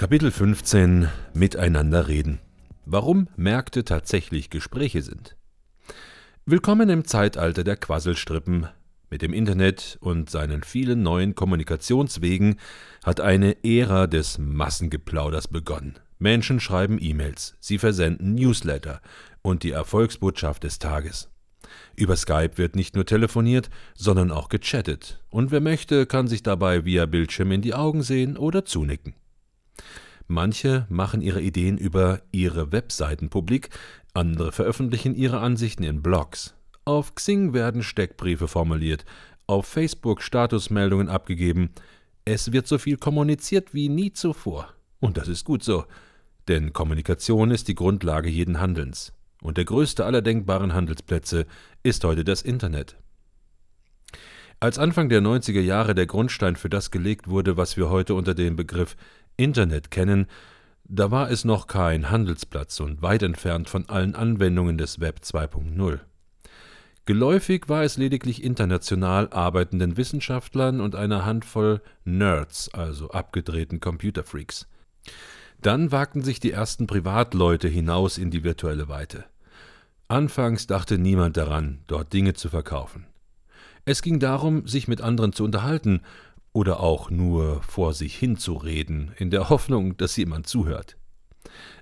Kapitel 15 Miteinander reden. Warum Märkte tatsächlich Gespräche sind. Willkommen im Zeitalter der Quasselstrippen. Mit dem Internet und seinen vielen neuen Kommunikationswegen hat eine Ära des Massengeplauders begonnen. Menschen schreiben E-Mails, sie versenden Newsletter und die Erfolgsbotschaft des Tages. Über Skype wird nicht nur telefoniert, sondern auch gechattet, und wer möchte, kann sich dabei via Bildschirm in die Augen sehen oder zunicken. Manche machen ihre Ideen über ihre Webseiten publik, andere veröffentlichen ihre Ansichten in Blogs. Auf Xing werden Steckbriefe formuliert, auf Facebook Statusmeldungen abgegeben. Es wird so viel kommuniziert wie nie zuvor. Und das ist gut so, denn Kommunikation ist die Grundlage jeden Handelns. Und der größte aller denkbaren Handelsplätze ist heute das Internet. Als Anfang der 90er Jahre der Grundstein für das gelegt wurde, was wir heute unter dem Begriff Internet kennen, da war es noch kein Handelsplatz und weit entfernt von allen Anwendungen des Web 2.0. Geläufig war es lediglich international arbeitenden Wissenschaftlern und einer Handvoll Nerds, also abgedrehten Computerfreaks. Dann wagten sich die ersten Privatleute hinaus in die virtuelle Weite. Anfangs dachte niemand daran, dort Dinge zu verkaufen. Es ging darum, sich mit anderen zu unterhalten oder auch nur vor sich hinzureden, in der Hoffnung, dass jemand zuhört.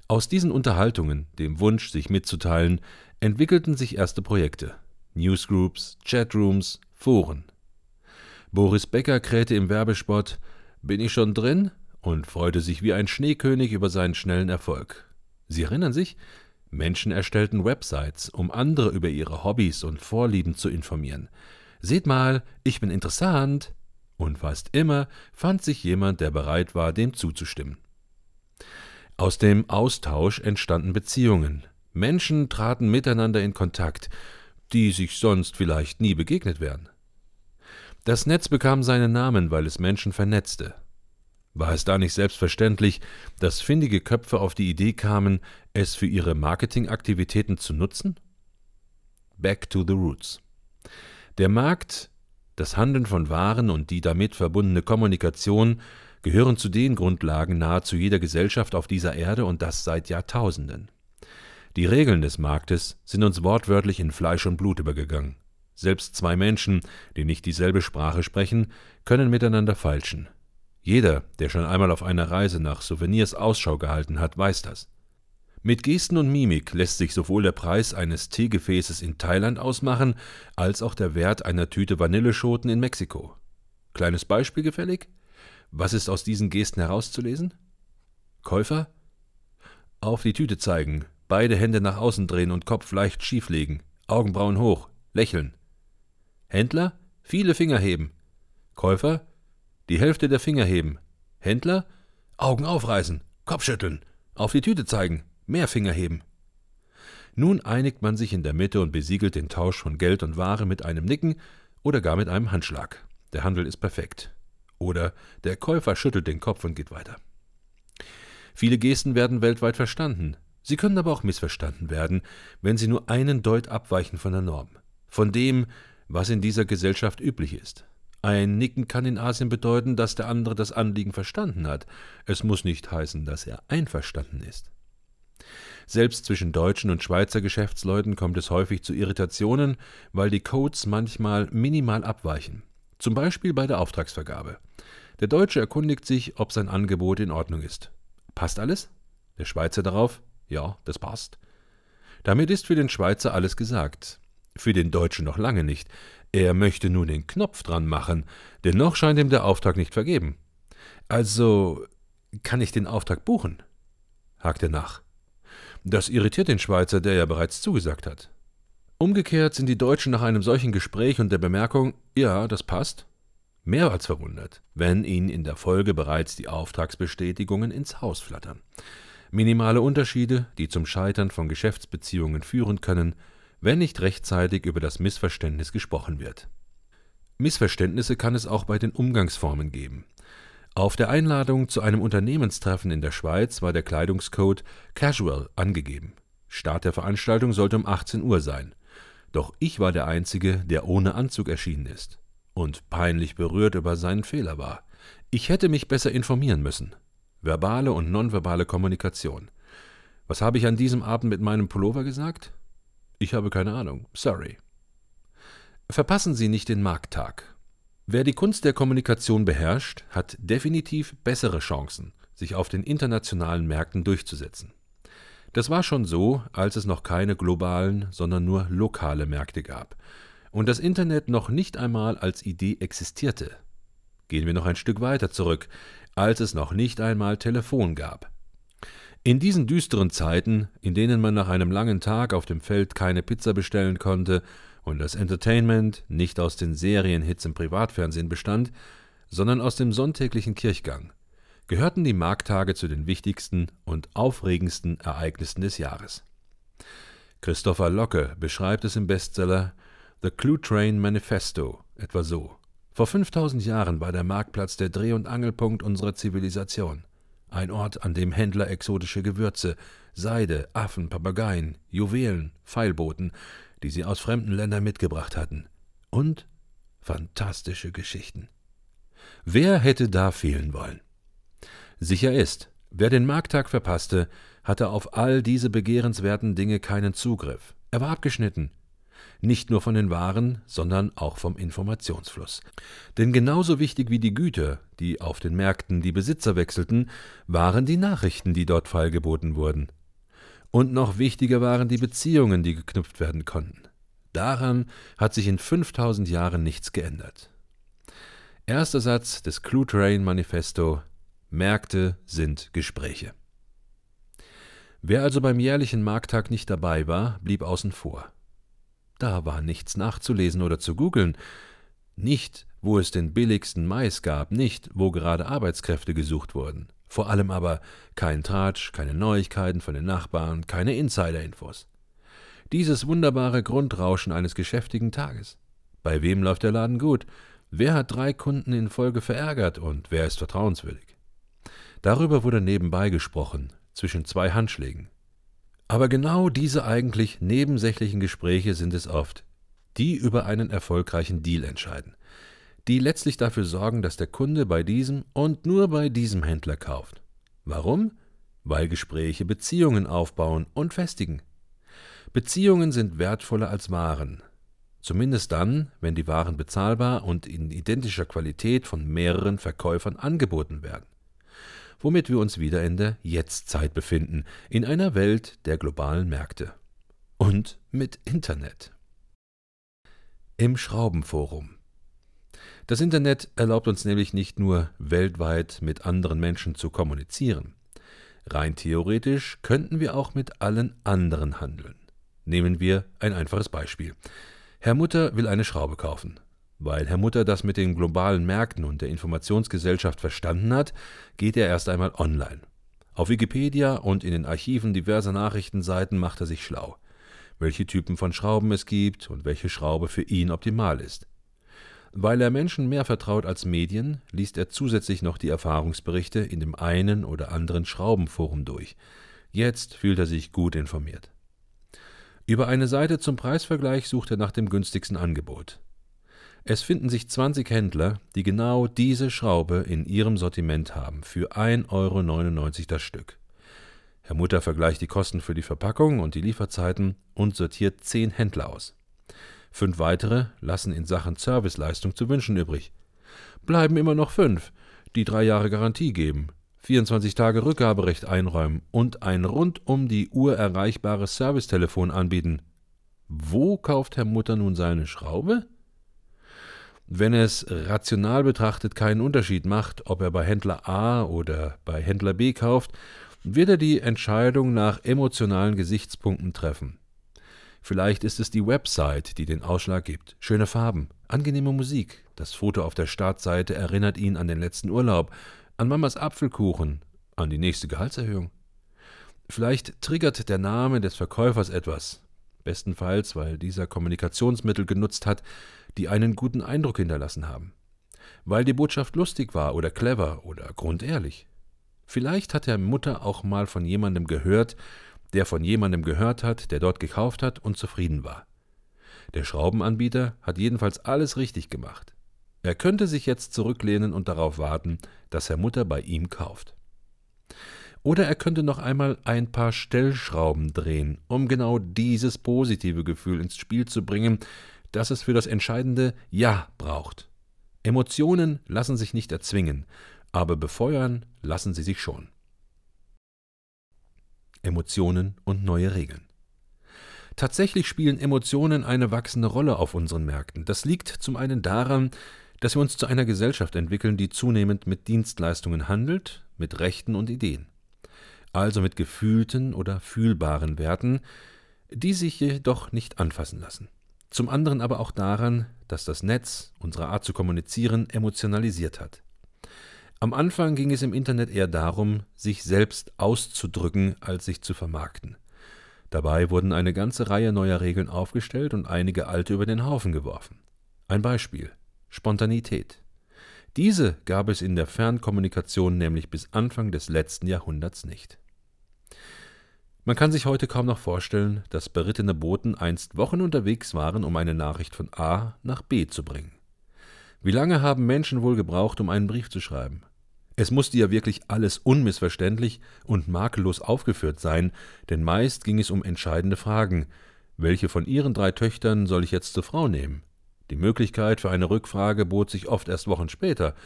Aus diesen Unterhaltungen, dem Wunsch, sich mitzuteilen, entwickelten sich erste Projekte. Newsgroups, Chatrooms, Foren. Boris Becker krähte im Werbespot Bin ich schon drin? und freute sich wie ein Schneekönig über seinen schnellen Erfolg. Sie erinnern sich? Menschen erstellten Websites, um andere über ihre Hobbys und Vorlieben zu informieren. Seht mal, ich bin interessant. Und fast immer fand sich jemand, der bereit war, dem zuzustimmen. Aus dem Austausch entstanden Beziehungen. Menschen traten miteinander in Kontakt, die sich sonst vielleicht nie begegnet wären. Das Netz bekam seinen Namen, weil es Menschen vernetzte. War es da nicht selbstverständlich, dass findige Köpfe auf die Idee kamen, es für ihre Marketingaktivitäten zu nutzen? Back to the roots. Der Markt, das Handeln von Waren und die damit verbundene Kommunikation gehören zu den Grundlagen nahezu jeder Gesellschaft auf dieser Erde und das seit Jahrtausenden. Die Regeln des Marktes sind uns wortwörtlich in Fleisch und Blut übergegangen. Selbst zwei Menschen, die nicht dieselbe Sprache sprechen, können miteinander falschen. Jeder, der schon einmal auf einer Reise nach Souvenirs Ausschau gehalten hat, weiß das. Mit Gesten und Mimik lässt sich sowohl der Preis eines Teegefäßes in Thailand ausmachen, als auch der Wert einer Tüte Vanilleschoten in Mexiko. Kleines Beispiel gefällig? Was ist aus diesen Gesten herauszulesen? Käufer? Auf die Tüte zeigen, beide Hände nach außen drehen und Kopf leicht schieflegen, Augenbrauen hoch, lächeln. Händler? Viele Finger heben. Käufer? Die Hälfte der Finger heben. Händler? Augen aufreißen, Kopf schütteln, auf die Tüte zeigen, mehr Finger heben. Nun einigt man sich in der Mitte und besiegelt den Tausch von Geld und Ware mit einem Nicken oder gar mit einem Handschlag. Der Handel ist perfekt. Oder der Käufer schüttelt den Kopf und geht weiter. Viele Gesten werden weltweit verstanden. Sie können aber auch missverstanden werden, wenn sie nur einen Deut abweichen von der Norm, von dem, was in dieser Gesellschaft üblich ist. Ein Nicken kann in Asien bedeuten, dass der andere das Anliegen verstanden hat. Es muss nicht heißen, dass er einverstanden ist. Selbst zwischen deutschen und Schweizer Geschäftsleuten kommt es häufig zu Irritationen, weil die Codes manchmal minimal abweichen. Zum Beispiel bei der Auftragsvergabe. Der Deutsche erkundigt sich, ob sein Angebot in Ordnung ist. Passt alles? Der Schweizer darauf? Ja, das passt. Damit ist für den Schweizer alles gesagt. Für den Deutschen noch lange nicht. Er möchte nun den Knopf dran machen, denn noch scheint ihm der Auftrag nicht vergeben. Also kann ich den Auftrag buchen? hakt er nach. Das irritiert den Schweizer, der ja bereits zugesagt hat. Umgekehrt sind die Deutschen nach einem solchen Gespräch und der Bemerkung, ja, das passt, mehr als verwundert, wenn ihnen in der Folge bereits die Auftragsbestätigungen ins Haus flattern. Minimale Unterschiede, die zum Scheitern von Geschäftsbeziehungen führen können, wenn nicht rechtzeitig über das Missverständnis gesprochen wird. Missverständnisse kann es auch bei den Umgangsformen geben. Auf der Einladung zu einem Unternehmenstreffen in der Schweiz war der Kleidungscode Casual angegeben. Start der Veranstaltung sollte um 18 Uhr sein. Doch ich war der Einzige, der ohne Anzug erschienen ist und peinlich berührt über seinen Fehler war. Ich hätte mich besser informieren müssen. verbale und nonverbale Kommunikation. Was habe ich an diesem Abend mit meinem Pullover gesagt? Ich habe keine Ahnung. Sorry. Verpassen Sie nicht den Markttag. Wer die Kunst der Kommunikation beherrscht, hat definitiv bessere Chancen, sich auf den internationalen Märkten durchzusetzen. Das war schon so, als es noch keine globalen, sondern nur lokale Märkte gab und das Internet noch nicht einmal als Idee existierte. Gehen wir noch ein Stück weiter zurück, als es noch nicht einmal Telefon gab. In diesen düsteren Zeiten, in denen man nach einem langen Tag auf dem Feld keine Pizza bestellen konnte und das Entertainment nicht aus den Serienhits im Privatfernsehen bestand, sondern aus dem sonntäglichen Kirchgang, gehörten die Markttage zu den wichtigsten und aufregendsten Ereignissen des Jahres. Christopher Locke beschreibt es im Bestseller The Clue Train Manifesto etwa so. Vor 5000 Jahren war der Marktplatz der Dreh- und Angelpunkt unserer Zivilisation. Ein Ort, an dem Händler exotische Gewürze, Seide, Affen, Papageien, Juwelen, Pfeilboten, die sie aus fremden Ländern mitgebracht hatten. Und fantastische Geschichten. Wer hätte da fehlen wollen? Sicher ist, wer den Markttag verpasste, hatte auf all diese begehrenswerten Dinge keinen Zugriff. Er war abgeschnitten, nicht nur von den Waren, sondern auch vom Informationsfluss. Denn genauso wichtig wie die Güter, die auf den Märkten die Besitzer wechselten, waren die Nachrichten, die dort feilgeboten wurden. Und noch wichtiger waren die Beziehungen, die geknüpft werden konnten. Daran hat sich in 5000 Jahren nichts geändert. Erster Satz des Clue Train Manifesto Märkte sind Gespräche. Wer also beim jährlichen Markttag nicht dabei war, blieb außen vor. Da war nichts nachzulesen oder zu googeln. Nicht, wo es den billigsten Mais gab, nicht, wo gerade Arbeitskräfte gesucht wurden. Vor allem aber kein Tratsch, keine Neuigkeiten von den Nachbarn, keine Insider-Infos. Dieses wunderbare Grundrauschen eines geschäftigen Tages. Bei wem läuft der Laden gut? Wer hat drei Kunden in Folge verärgert und wer ist vertrauenswürdig? Darüber wurde nebenbei gesprochen, zwischen zwei Handschlägen. Aber genau diese eigentlich nebensächlichen Gespräche sind es oft, die über einen erfolgreichen Deal entscheiden, die letztlich dafür sorgen, dass der Kunde bei diesem und nur bei diesem Händler kauft. Warum? Weil Gespräche Beziehungen aufbauen und festigen. Beziehungen sind wertvoller als Waren, zumindest dann, wenn die Waren bezahlbar und in identischer Qualität von mehreren Verkäufern angeboten werden womit wir uns wieder in der Jetztzeit befinden, in einer Welt der globalen Märkte. Und mit Internet. Im Schraubenforum. Das Internet erlaubt uns nämlich nicht nur weltweit mit anderen Menschen zu kommunizieren. Rein theoretisch könnten wir auch mit allen anderen handeln. Nehmen wir ein einfaches Beispiel. Herr Mutter will eine Schraube kaufen. Weil Herr Mutter das mit den globalen Märkten und der Informationsgesellschaft verstanden hat, geht er erst einmal online. Auf Wikipedia und in den Archiven diverser Nachrichtenseiten macht er sich schlau, welche Typen von Schrauben es gibt und welche Schraube für ihn optimal ist. Weil er Menschen mehr vertraut als Medien, liest er zusätzlich noch die Erfahrungsberichte in dem einen oder anderen Schraubenforum durch. Jetzt fühlt er sich gut informiert. Über eine Seite zum Preisvergleich sucht er nach dem günstigsten Angebot. Es finden sich 20 Händler, die genau diese Schraube in ihrem Sortiment haben, für 1,99 Euro das Stück. Herr Mutter vergleicht die Kosten für die Verpackung und die Lieferzeiten und sortiert 10 Händler aus. Fünf weitere lassen in Sachen Serviceleistung zu wünschen übrig. Bleiben immer noch fünf, die drei Jahre Garantie geben, 24 Tage Rückgaberecht einräumen und ein rund um die Uhr erreichbares Servicetelefon anbieten. Wo kauft Herr Mutter nun seine Schraube? wenn es rational betrachtet keinen Unterschied macht, ob er bei Händler A oder bei Händler B kauft, wird er die Entscheidung nach emotionalen Gesichtspunkten treffen. Vielleicht ist es die Website, die den Ausschlag gibt. Schöne Farben, angenehme Musik, das Foto auf der Startseite erinnert ihn an den letzten Urlaub, an Mamas Apfelkuchen, an die nächste Gehaltserhöhung. Vielleicht triggert der Name des Verkäufers etwas, bestenfalls weil dieser Kommunikationsmittel genutzt hat, die einen guten Eindruck hinterlassen haben. Weil die Botschaft lustig war oder clever oder grundehrlich. Vielleicht hat der Mutter auch mal von jemandem gehört, der von jemandem gehört hat, der dort gekauft hat und zufrieden war. Der Schraubenanbieter hat jedenfalls alles richtig gemacht. Er könnte sich jetzt zurücklehnen und darauf warten, dass Herr Mutter bei ihm kauft. Oder er könnte noch einmal ein paar Stellschrauben drehen, um genau dieses positive Gefühl ins Spiel zu bringen, das es für das entscheidende Ja braucht. Emotionen lassen sich nicht erzwingen, aber befeuern lassen sie sich schon. Emotionen und neue Regeln. Tatsächlich spielen Emotionen eine wachsende Rolle auf unseren Märkten. Das liegt zum einen daran, dass wir uns zu einer Gesellschaft entwickeln, die zunehmend mit Dienstleistungen handelt, mit Rechten und Ideen. Also mit gefühlten oder fühlbaren Werten, die sich jedoch nicht anfassen lassen. Zum anderen aber auch daran, dass das Netz unsere Art zu kommunizieren emotionalisiert hat. Am Anfang ging es im Internet eher darum, sich selbst auszudrücken, als sich zu vermarkten. Dabei wurden eine ganze Reihe neuer Regeln aufgestellt und einige alte über den Haufen geworfen. Ein Beispiel Spontanität. Diese gab es in der Fernkommunikation nämlich bis Anfang des letzten Jahrhunderts nicht. Man kann sich heute kaum noch vorstellen, dass berittene Boten einst Wochen unterwegs waren, um eine Nachricht von A nach B zu bringen. Wie lange haben Menschen wohl gebraucht, um einen Brief zu schreiben? Es musste ja wirklich alles unmissverständlich und makellos aufgeführt sein, denn meist ging es um entscheidende Fragen. Welche von Ihren drei Töchtern soll ich jetzt zur Frau nehmen? Die Möglichkeit für eine Rückfrage bot sich oft erst Wochen später,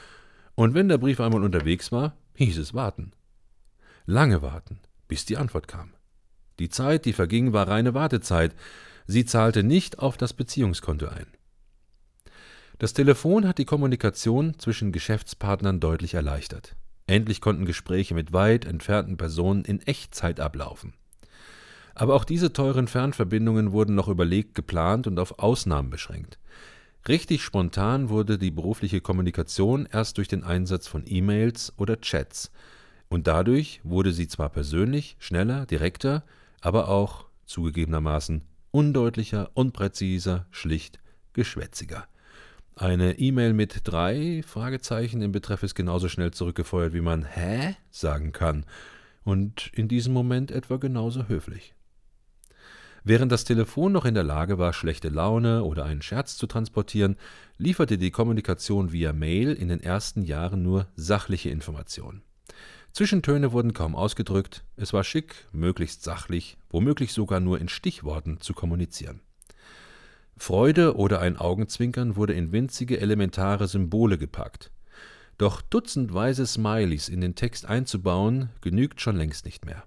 und wenn der Brief einmal unterwegs war, hieß es warten. Lange warten, bis die Antwort kam. Die Zeit, die verging, war reine Wartezeit, sie zahlte nicht auf das Beziehungskonto ein. Das Telefon hat die Kommunikation zwischen Geschäftspartnern deutlich erleichtert. Endlich konnten Gespräche mit weit entfernten Personen in Echtzeit ablaufen. Aber auch diese teuren Fernverbindungen wurden noch überlegt geplant und auf Ausnahmen beschränkt. Richtig spontan wurde die berufliche Kommunikation erst durch den Einsatz von E-Mails oder Chats, und dadurch wurde sie zwar persönlich, schneller, direkter, aber auch zugegebenermaßen undeutlicher, unpräziser, schlicht geschwätziger. Eine E-Mail mit drei Fragezeichen im Betreff ist genauso schnell zurückgefeuert, wie man Hä sagen kann und in diesem Moment etwa genauso höflich. Während das Telefon noch in der Lage war, schlechte Laune oder einen Scherz zu transportieren, lieferte die Kommunikation via Mail in den ersten Jahren nur sachliche Informationen. Zwischentöne wurden kaum ausgedrückt, es war schick, möglichst sachlich, womöglich sogar nur in Stichworten zu kommunizieren. Freude oder ein Augenzwinkern wurde in winzige elementare Symbole gepackt. Doch dutzendweise Smileys in den Text einzubauen, genügt schon längst nicht mehr.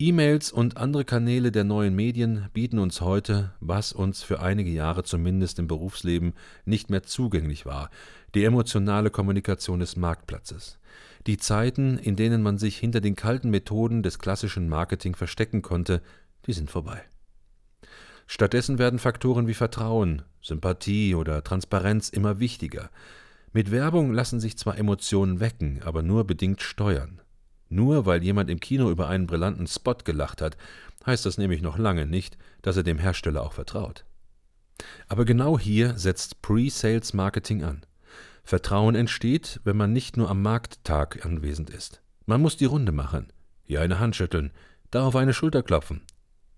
E-Mails und andere Kanäle der neuen Medien bieten uns heute, was uns für einige Jahre zumindest im Berufsleben nicht mehr zugänglich war, die emotionale Kommunikation des Marktplatzes. Die Zeiten, in denen man sich hinter den kalten Methoden des klassischen Marketing verstecken konnte, die sind vorbei. Stattdessen werden Faktoren wie Vertrauen, Sympathie oder Transparenz immer wichtiger. Mit Werbung lassen sich zwar Emotionen wecken, aber nur bedingt steuern. Nur weil jemand im Kino über einen brillanten Spot gelacht hat, heißt das nämlich noch lange nicht, dass er dem Hersteller auch vertraut. Aber genau hier setzt Pre-Sales Marketing an. Vertrauen entsteht, wenn man nicht nur am Markttag anwesend ist. Man muss die Runde machen, hier eine Hand schütteln, da auf eine Schulter klopfen,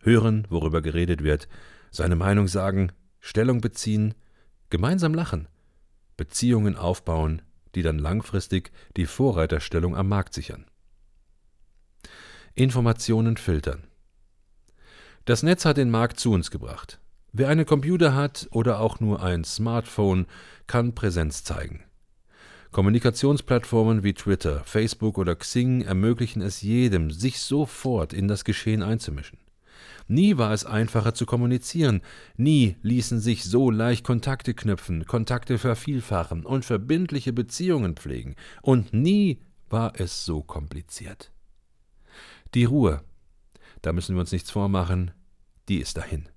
hören, worüber geredet wird, seine Meinung sagen, Stellung beziehen, gemeinsam lachen, Beziehungen aufbauen, die dann langfristig die Vorreiterstellung am Markt sichern. Informationen filtern. Das Netz hat den Markt zu uns gebracht. Wer einen Computer hat oder auch nur ein Smartphone, kann Präsenz zeigen. Kommunikationsplattformen wie Twitter, Facebook oder Xing ermöglichen es jedem, sich sofort in das Geschehen einzumischen. Nie war es einfacher zu kommunizieren, nie ließen sich so leicht Kontakte knüpfen, Kontakte vervielfachen und verbindliche Beziehungen pflegen, und nie war es so kompliziert. Die Ruhe, da müssen wir uns nichts vormachen, die ist dahin.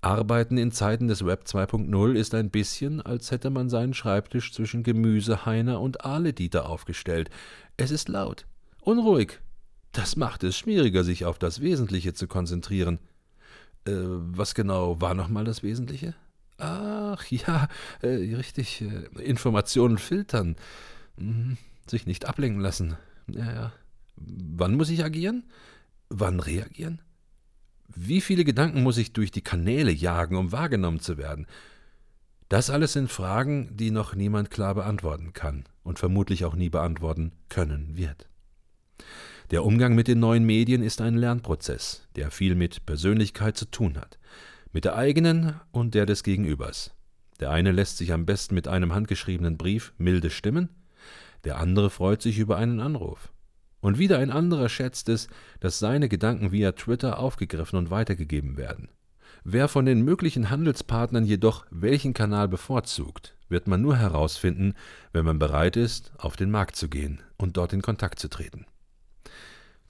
Arbeiten in Zeiten des Web 2.0 ist ein bisschen, als hätte man seinen Schreibtisch zwischen Gemüseheiner und Ahledieter aufgestellt. Es ist laut, unruhig, das macht es schwieriger, sich auf das Wesentliche zu konzentrieren. Äh, was genau war nochmal das Wesentliche? Ach ja, äh, richtig, äh, Informationen filtern. Mhm. Sich nicht ablenken lassen. Ja, ja. Wann muss ich agieren? Wann reagieren? Wie viele Gedanken muss ich durch die Kanäle jagen, um wahrgenommen zu werden? Das alles sind Fragen, die noch niemand klar beantworten kann und vermutlich auch nie beantworten können wird. Der Umgang mit den neuen Medien ist ein Lernprozess, der viel mit Persönlichkeit zu tun hat, mit der eigenen und der des Gegenübers. Der eine lässt sich am besten mit einem handgeschriebenen Brief milde stimmen, der andere freut sich über einen Anruf. Und wieder ein anderer schätzt es, dass seine Gedanken via Twitter aufgegriffen und weitergegeben werden. Wer von den möglichen Handelspartnern jedoch welchen Kanal bevorzugt, wird man nur herausfinden, wenn man bereit ist, auf den Markt zu gehen und dort in Kontakt zu treten.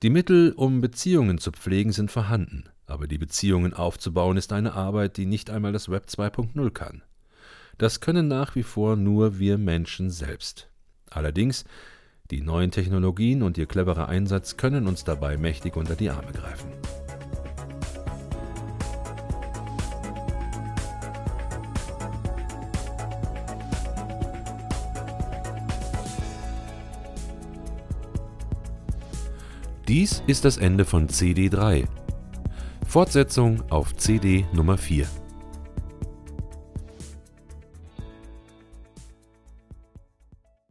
Die Mittel, um Beziehungen zu pflegen, sind vorhanden, aber die Beziehungen aufzubauen ist eine Arbeit, die nicht einmal das Web 2.0 kann. Das können nach wie vor nur wir Menschen selbst. Allerdings, die neuen Technologien und ihr cleverer Einsatz können uns dabei mächtig unter die Arme greifen. Dies ist das Ende von CD3. Fortsetzung auf CD Nummer 4.